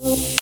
Oh.